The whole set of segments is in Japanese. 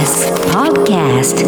TBS Podcast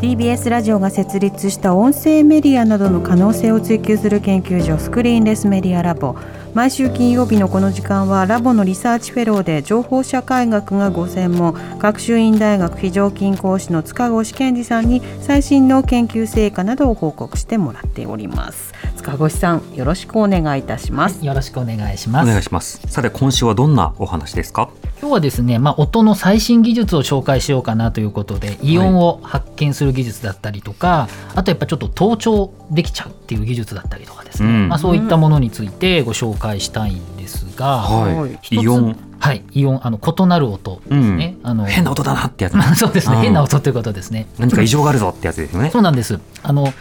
TBS ラジオが設立した音声メディアなどの可能性を追求する研究所スクリーンレスメディアラボ。毎週金曜日のこの時間はラボのリサーチフェローで情報社会学がご専門学習院大学非常勤講師の塚越健二さんに最新の研究成果などを報告してもらっております。塚越さんよろしくお願いいたします、よろしくお願いします。お願いします。さて今週はどんなお話ですか？今日はですね、まあ、音の最新技術を紹介しようかなということで、イオンを発見する技術だったりとか、あとやっぱちょっと盗聴できちゃうっていう技術だったりとかですね、うんまあ、そういったものについてご紹介したいんですが、はい。一つイオン？はい、イオンあの異なる音ですね。あの変な音だなってやつ。そうですね、うん変な音ということですね。何か異常があるぞってやつですよね。そうなんです。あの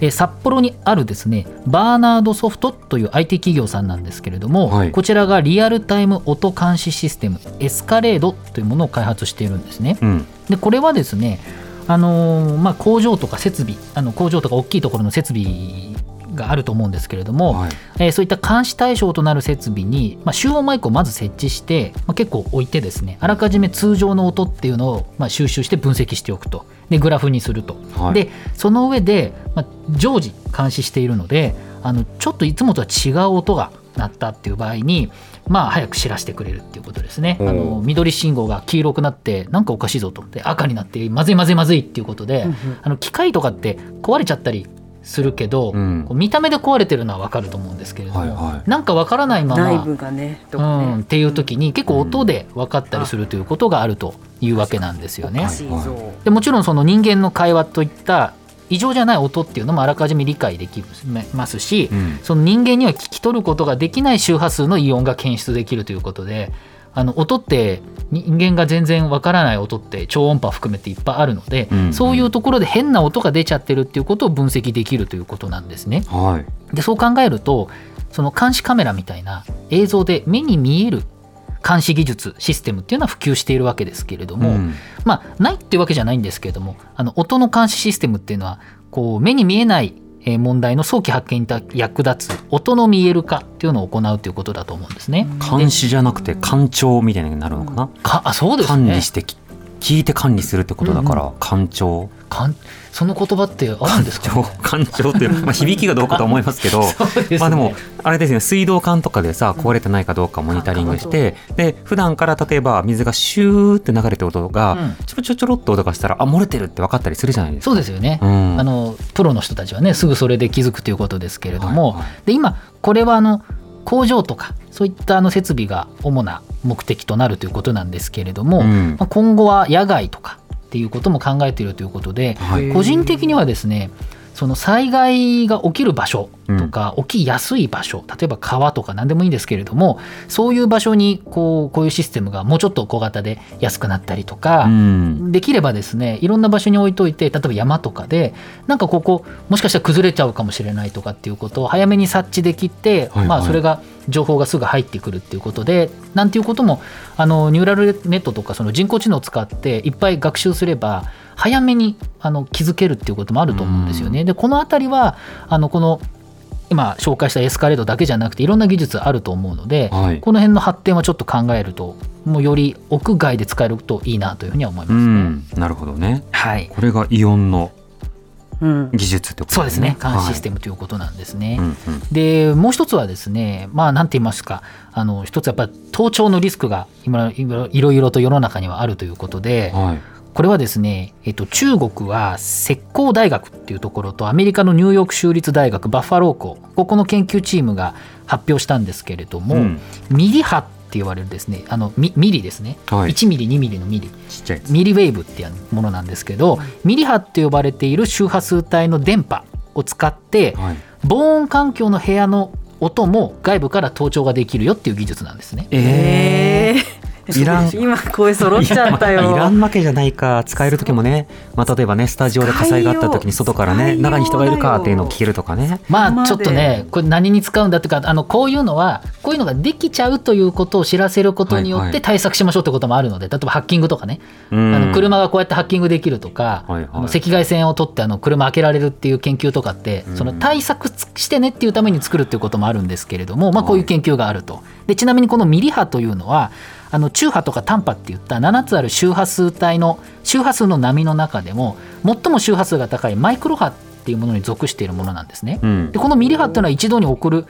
えー札幌にあるですねバーナードソフトという IT 企業さんなんですけれども、はいこちらがリアルタイム音監視システムエスカレードというものを開発しているんですね。うん。でこれはですね、あのーまあ、工場とか設備あの工場とか大きいところの設備があると思うんですけれども、はい。えーそういった監視対象となる設備に、まあ、集音マイクをまず設置して、まあ、結構置いてですねあらかじめ通常の音っていうのを、まあ、収集して分析しておくと。でグラフにすると、はい。でその上で、まあ、常時監視しているのであのちょっといつもとは違う音が鳴ったっていう場合にまあ早く知らせてくれるっていうことですね。あの緑信号が黄色くなってなんかおかしいぞと。で赤になってまずいまずいまずいっていうことで、あの機械とかって壊れちゃったりするけど、うん。見た目で壊れてるのは分かると思うんですけれども、はいはい。なんか分からないまま内部がねとうかね、ん、っていう時に結構音で分かったりするということがあるというわけなんですよね。でもちろんその人間の会話といった異常じゃない音っていうのもあらかじめ理解できますし、うん。その人間には聞き取ることができない周波数のイオンが検出できるということであの音って人間が全然わからない音って超音波含めていっぱいあるので、うんそういうところで変な音が出ちゃってるっていうことを分析できるということなんですね。はい。でそう考えるとその監視カメラみたいな映像で目に見える監視技術システムっていうのは普及しているわけですけれども、うんまあないっていうわけじゃないんですけれどもあの音の監視システムっていうのはこう目に見えないえー問題の早期発見に役立つ音の見える化っていうのを行うということだと思うんですね。監視じゃなくて官庁みたいになるのかな？かあそうですね管理してき聞いて管理するってことだから官庁。かんその言葉ってあるんですか、ね、官庁 っていうまあ響きがどうかと思いますけど。ね。まあでもあれですね水道管とかでさ壊れてないかどうかモニタリングしてで普段から例えば水がシューって流れてる音がうん。ちょろちょろちょろっと音がしたらあ漏れてるって分かったりするじゃないですか。そうですよね、うん。あのプロの人たちはねすぐそれで気づくということですけれども、はいはい。で今これはあの工場とかそういったあの設備が主な目的となるということなんですけれども、うん。まあ、今後は野外とかっていうことも考えているということで、はい。個人的にはですねその災害が起きる場所とか、起きやすい場所例えば川とか何でもいいんですけれどもそういう場所にこうこういうシステムがもうちょっと小型で安くなったりとか、うん。できればですねいろんな場所に置いといて例えば山とかでなんかここもしかしたら崩れちゃうかもしれないとかっていうことを早めに察知できて、はいはい。まあ、それが情報がすぐ入ってくるっていうことでなんていうこともあのニューラルネットとかその人工知能を使っていっぱい学習すれば早めにあの気づけるっていうこともあると思うんですよね。でこの辺りはあのこの今紹介したエスカレードだけじゃなくていろんな技術あると思うので、はい。この辺の発展はちょっと考えるともうより屋外で使えるといいなというふうには思いますうね。ん。なるほどね。はい。これがイオンのうん技術ってことそうですね。監視シスム。テムということなんですね。うんうんでもう一つはですねまあなんて言いますか。あの一つやっぱり盗聴のリスクが今いろいろいろと世の中にはあるということではいこれはですね、えっと、中国は石膏大学っていうところとアメリカのニューヨーク州立大学バッファロー校ここの研究チームが発表したんですけれども、うんミリ波って言われるですねあのミミリですね、はい1ミリ2ミリのミリちっちゃいやつ。ミリウェーブっていうものなんですけど、ミリ波って呼ばれている周波数帯の電波を使って、はい。防音環境の部屋の音も外部から盗聴ができるよっていう技術なんですね。ええいらん。今声揃っちゃったよ。いらんわけじゃないか使える時もね、まあ、例えばねスタジオで火災があった時に外からね中に人がいるかっていうのを聞けるとかね。まあちょっとねこれ何に使うんだっていうかあのこういうのはこういうのができちゃうということを知らせることによはいはい。って対策しましょうってこともあるので例えばハッキングとかね。うん。あの車がこうやってハッキングできるとか、はいはい。あの赤外線を取ってあの車開けられるっていう研究とかって、その対策してねっていうために作るっていうこともあるんですけれども、まあ、こういう研究があると。でちなみにこのミリ波というのはあの中波とか単波っていった7つある周波数帯の周波数の波の中でも最も周波数が高いマイクロ波っていうものに属しているものなんですね。うんでこのミリ波っていうのは一度に送る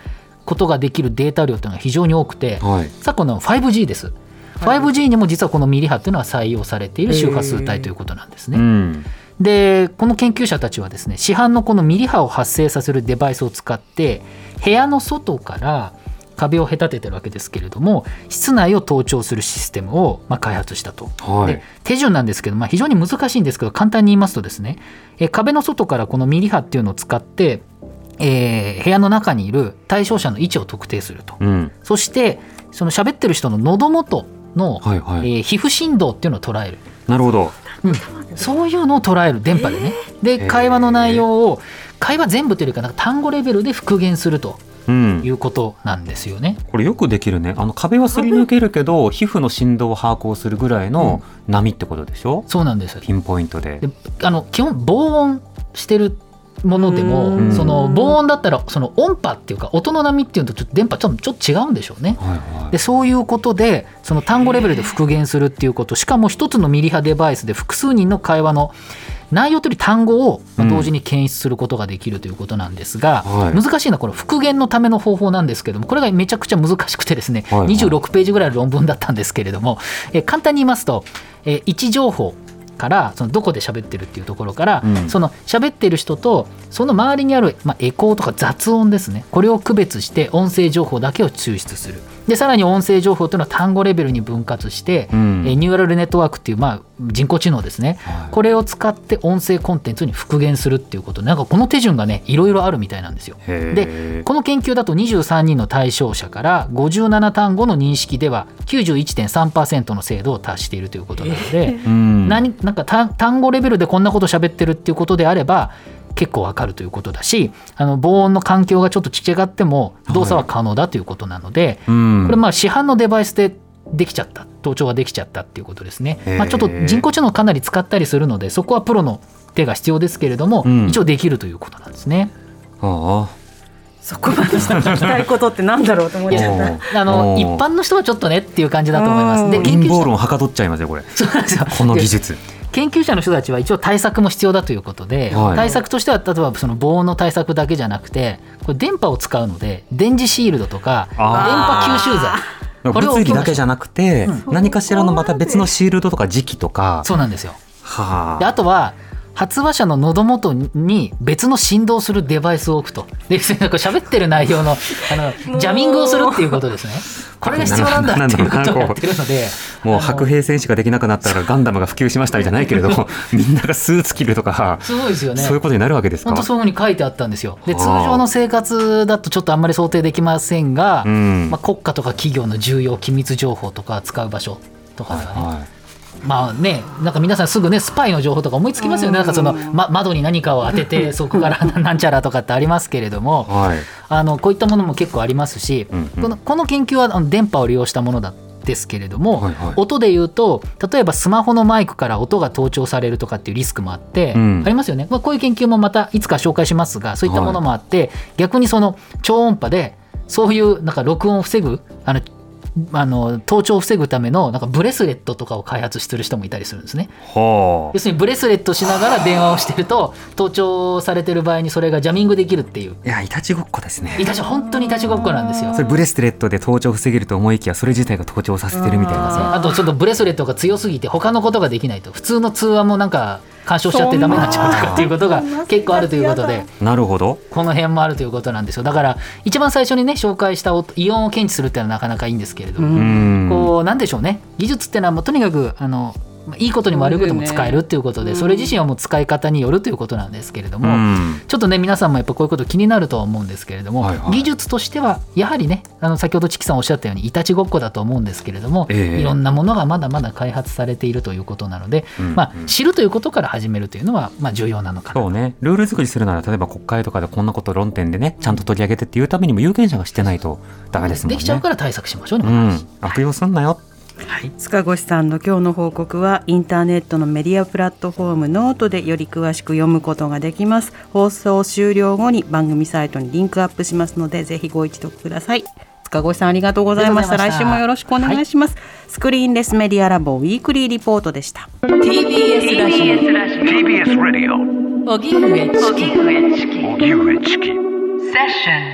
ことができるデータ量っていうのが非常に多くて、はい昨今の 5G です。5G にも実はこのミリ波っていうのは採用されている周波数帯ということなんですね。うんでこの研究者たちはですね市販のこのミリ波を発生させるデバイスを使って部屋の外から壁を隔ててるわけですけれども室内を盗聴するシステムをまあ開発したと。はいで手順なんですけど、まあ、非常に難しいんですけど簡単に言いますとですねえ壁の外からこのミリ波っていうのを使って、えー部屋の中にいる対象者の位置を特定すると。うんそしてその喋ってる人の喉元の、はいはいえー皮膚振動っていうのを捉える。なるほどそういうのを捉える電波でね。でー会話の内容を会話全部というよりかなんか単語レベルで復元するとうんいうことなんですよね。これよくできるね。あの壁はすり抜けるけど皮膚の振動を把握をするぐらいの波ってことでしょ、そうなんです。ピンポイントで。であの基本防音してるものでもうん。その防音だったらその音波っていうか音の波っていうのとちょっと電波ちょっとちょっと違うんでしょうね。はいはい。でそういうことでその単語レベルで復元するっていうこと。しかも一つのミリ波デバイスで複数人の会話の内容というより単語をまあ同時に検出することができるということなんですが、はい。難しいのはこの復元のための方法なんですけどもこれがめちゃくちゃ難しくてですね、はい。はい26ページぐらいの論文だったんですけれども、えー簡単に言いますと、えー位置情報からそのどこで喋ってるっていうところから、うん。その喋ってる人とその周りにある、まあ、エコーとか雑音ですね。これを区別して音声情報だけを抽出するでさらに音声情報というのは単語レベルに分割して、うん。えーニューラルネットワークっていう、まあ、人工知能ですね、はい。これを使って音声コンテンツに復元するっていうこと。なんかこの手順がねいろいろあるみたいなんですよ。でこの研究だと23人の対象者から57単語の認識では91.3%の精度を達しているということなので、うん。何なんか単単語レベルでこんなこと喋ってるっていうことであれば結構わかるということだしあの防音の環境がちょっと違っても動作は可能だということなので、うん。これまあ市販のデバイスでできちゃった盗聴ができちゃったっていうことですね。まあ、ちょっと人工知能かなり使ったりするのでそこはプロの手が必要ですけれども、うん。一応できるということなんですね。あそこまでした聞きたいことってなんだろうと思っあちゃった。あの一般の人はちょっとねっていう感じだと思います。でうん。研究者陰謀論はかどっちゃいますよこれ。この技術研究者の人たちは一応対策も必要だということで、はい。対策としては例えばその防音の対策だけじゃなくてこれ電波を使うので電磁シールドとか電あ波吸収剤。これを物理だけじゃなくて、う何かしらのまた別のシールドとか磁気とか。そうなんですよ。ではあ。あとは発話者の喉元に別の振動するデバイスを置くと。で、なんか喋ってる内容の、あの、ジャミングをするっていうことですね。これが必要なんだっていうことをやってるので。もう白兵戦士ができなくなったからガンダムが普及しましたじゃないけれども みんながスーツ着るとかすごいですよね。そういうことになるわけですか？本当そういうふうに書いてあったんですよ。で、はあ通常の生活だとちょっとあんまり想定できませんが、うんまあ、国家とか企業の重要機密情報とか使う場所とかではね、はまあね、なんか皆さんすぐね、スパイの情報とか思いつきますよね。なんかその、ま、窓に何かを当てて、そこから なんちゃらとかってありますけれども。い、はい。あの、こういったものも結構ありますし、うんうん。このこの研究は電波を利用したものだですけれども、はいはい。音で言うと例えばスマホのマイクから音が盗聴されるとかっていうリスクもあって、うん。ありますよね、まあ、こういう研究もまたいつか紹介しますがそういったものもあって、逆にその超音波でそういうなんか録音を防ぐあのあの盗聴を防ぐためのなんかブレスレットとかを開発してる人もいたりするんですね。は要するにブレスレットしながら電話をしてると盗聴されてる場合にそれがジャミングできるっていう。あいやいたちごっこですね。いたち本当にいたちごっこなんですよ。そ。れブレスレットで盗聴を防げると思いきやそれ自体が盗聴させてるみたいなさ。あとちょっとブレスレットが強すぎて他のことができないと。普通の通話もなんか干渉しちゃってダメになっちゃうとかっていうことが結構あるということでなるほど。この辺もあるということなんですよ。だから一番最初にね紹介した音イオンを検知するっていうのはなかなかいいんですけれども、うん。こうなんでしょうね。技術っていうのはもうとにかくあのまあいいことにも悪いことも使えるっていうことでそれ自身はもう使い方によるということなんですけれども、うん。ちょっとね皆さんもやっぱこういうこと気になるとは思うんですけれども、はいはい。技術としてはやはりねあの先ほどチキさんおっしゃったようにいたちごっこだと思うんですけれども、ええ。いろんなものがまだまだ開発されているということなので、うんまあ、知るということから始めるというのは、まあ、重要なのかな。そうね、ルール作りするなら例えば国会とかでこんなこと論点でねちゃんと取り上げてっていうためにも有権者がしてないとダメですもんね。できちゃうから対策しましょうね、うん、悪用すんなよ。塚越さんの今日の報告はインターネットのメディアプラットフォームノートでより詳しく読むことができます。放送終了後に番組サイトにリンクアップしますのでぜひご一読ください。塚越さんありがとうございました。ありがとうございました来週もよろしくお願いします、スクリーンレスメディアラボウィークリーリポートでした。TBS ラジ TBS Radio オ荻上チキ荻上チキセッション